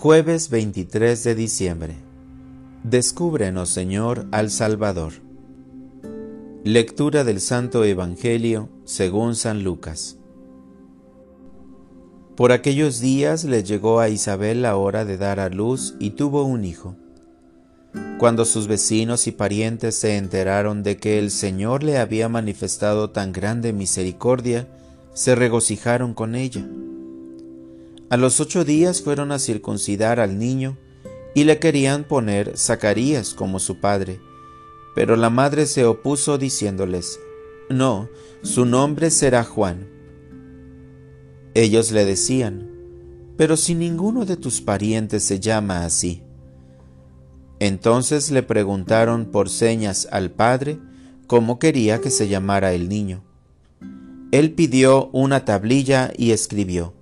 Jueves 23 de diciembre. Descúbrenos, Señor, al Salvador. Lectura del Santo Evangelio según San Lucas. Por aquellos días le llegó a Isabel la hora de dar a luz y tuvo un hijo. Cuando sus vecinos y parientes se enteraron de que el Señor le había manifestado tan grande misericordia, se regocijaron con ella. A los ocho días fueron a circuncidar al niño y le querían poner Zacarías como su padre, pero la madre se opuso diciéndoles, No, su nombre será Juan. Ellos le decían, Pero si ninguno de tus parientes se llama así. Entonces le preguntaron por señas al padre cómo quería que se llamara el niño. Él pidió una tablilla y escribió,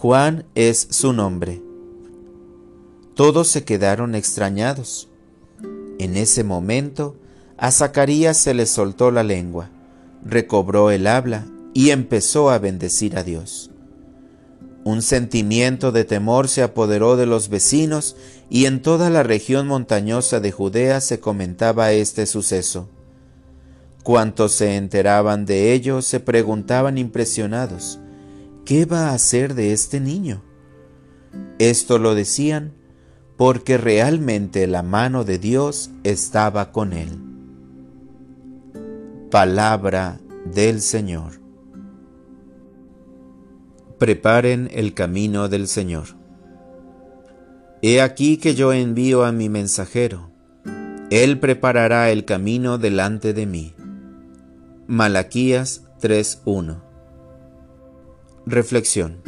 Juan es su nombre. Todos se quedaron extrañados. En ese momento, a Zacarías se le soltó la lengua, recobró el habla y empezó a bendecir a Dios. Un sentimiento de temor se apoderó de los vecinos y en toda la región montañosa de Judea se comentaba este suceso. Cuantos se enteraban de ello se preguntaban impresionados, ¿qué va a hacer de este niño? Esto lo decían porque realmente la mano de Dios estaba con él. Palabra del Señor. Preparen el camino del Señor. He aquí que yo envío a mi mensajero. Él preparará el camino delante de mí. Malaquías 3.1 Reflexión.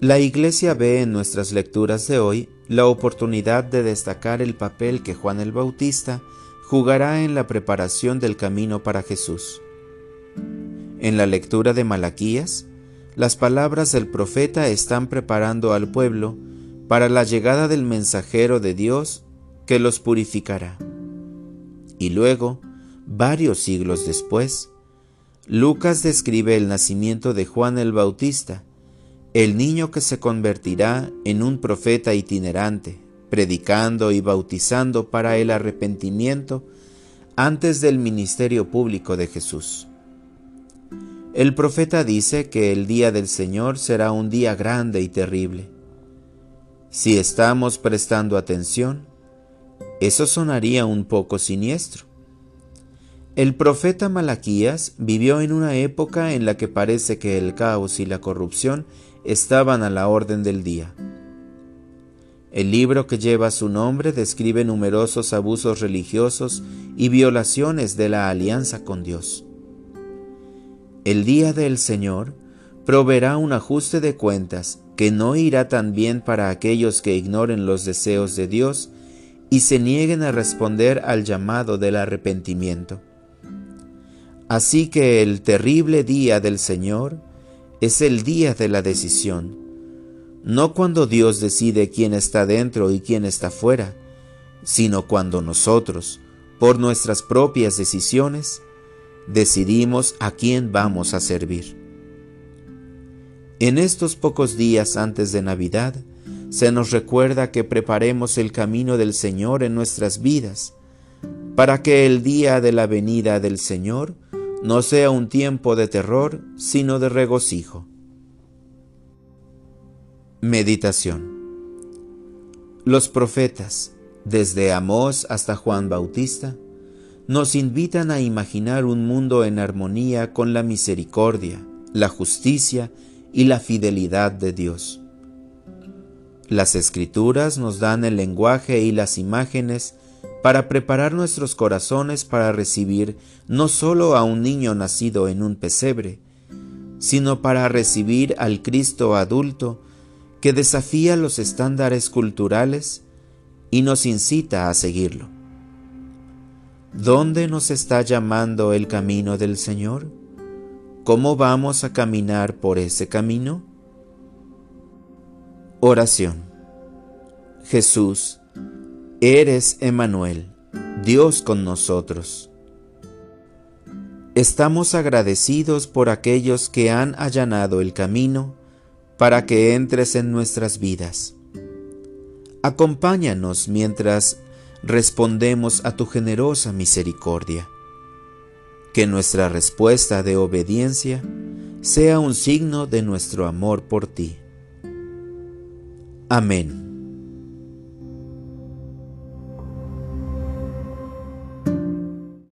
La Iglesia ve en nuestras lecturas de hoy la oportunidad de destacar el papel que Juan el Bautista jugará en la preparación del camino para Jesús. En la lectura de Malaquías, las palabras del profeta están preparando al pueblo para la llegada del mensajero de Dios que los purificará. Y luego, varios siglos después, Lucas describe el nacimiento de Juan el Bautista, el niño que se convertirá en un profeta itinerante, predicando y bautizando para el arrepentimiento antes del ministerio público de Jesús. El profeta dice que el día del Señor será un día grande y terrible. Si estamos prestando atención, eso sonaría un poco siniestro. El profeta Malaquías vivió en una época en la que parece que el caos y la corrupción estaban a la orden del día. El libro que lleva su nombre describe numerosos abusos religiosos y violaciones de la alianza con Dios. El día del Señor proveerá un ajuste de cuentas que no irá tan bien para aquellos que ignoren los deseos de Dios y se nieguen a responder al llamado del arrepentimiento. Así que el terrible día del Señor es el día de la decisión, no cuando Dios decide quién está dentro y quién está fuera, sino cuando nosotros, por nuestras propias decisiones, decidimos a quién vamos a servir. En estos pocos días antes de Navidad, se nos recuerda que preparemos el camino del Señor en nuestras vidas, para que el día de la venida del Señor no sea un tiempo de terror, sino de regocijo. Meditación Los profetas, desde Amós hasta Juan Bautista, nos invitan a imaginar un mundo en armonía con la misericordia, la justicia y la fidelidad de Dios. Las escrituras nos dan el lenguaje y las imágenes para preparar nuestros corazones para recibir no solo a un niño nacido en un pesebre, sino para recibir al Cristo adulto que desafía los estándares culturales y nos incita a seguirlo. ¿Dónde nos está llamando el camino del Señor? ¿Cómo vamos a caminar por ese camino? Oración. Jesús, Eres Emanuel, Dios con nosotros. Estamos agradecidos por aquellos que han allanado el camino para que entres en nuestras vidas. Acompáñanos mientras respondemos a tu generosa misericordia. Que nuestra respuesta de obediencia sea un signo de nuestro amor por ti. Amén.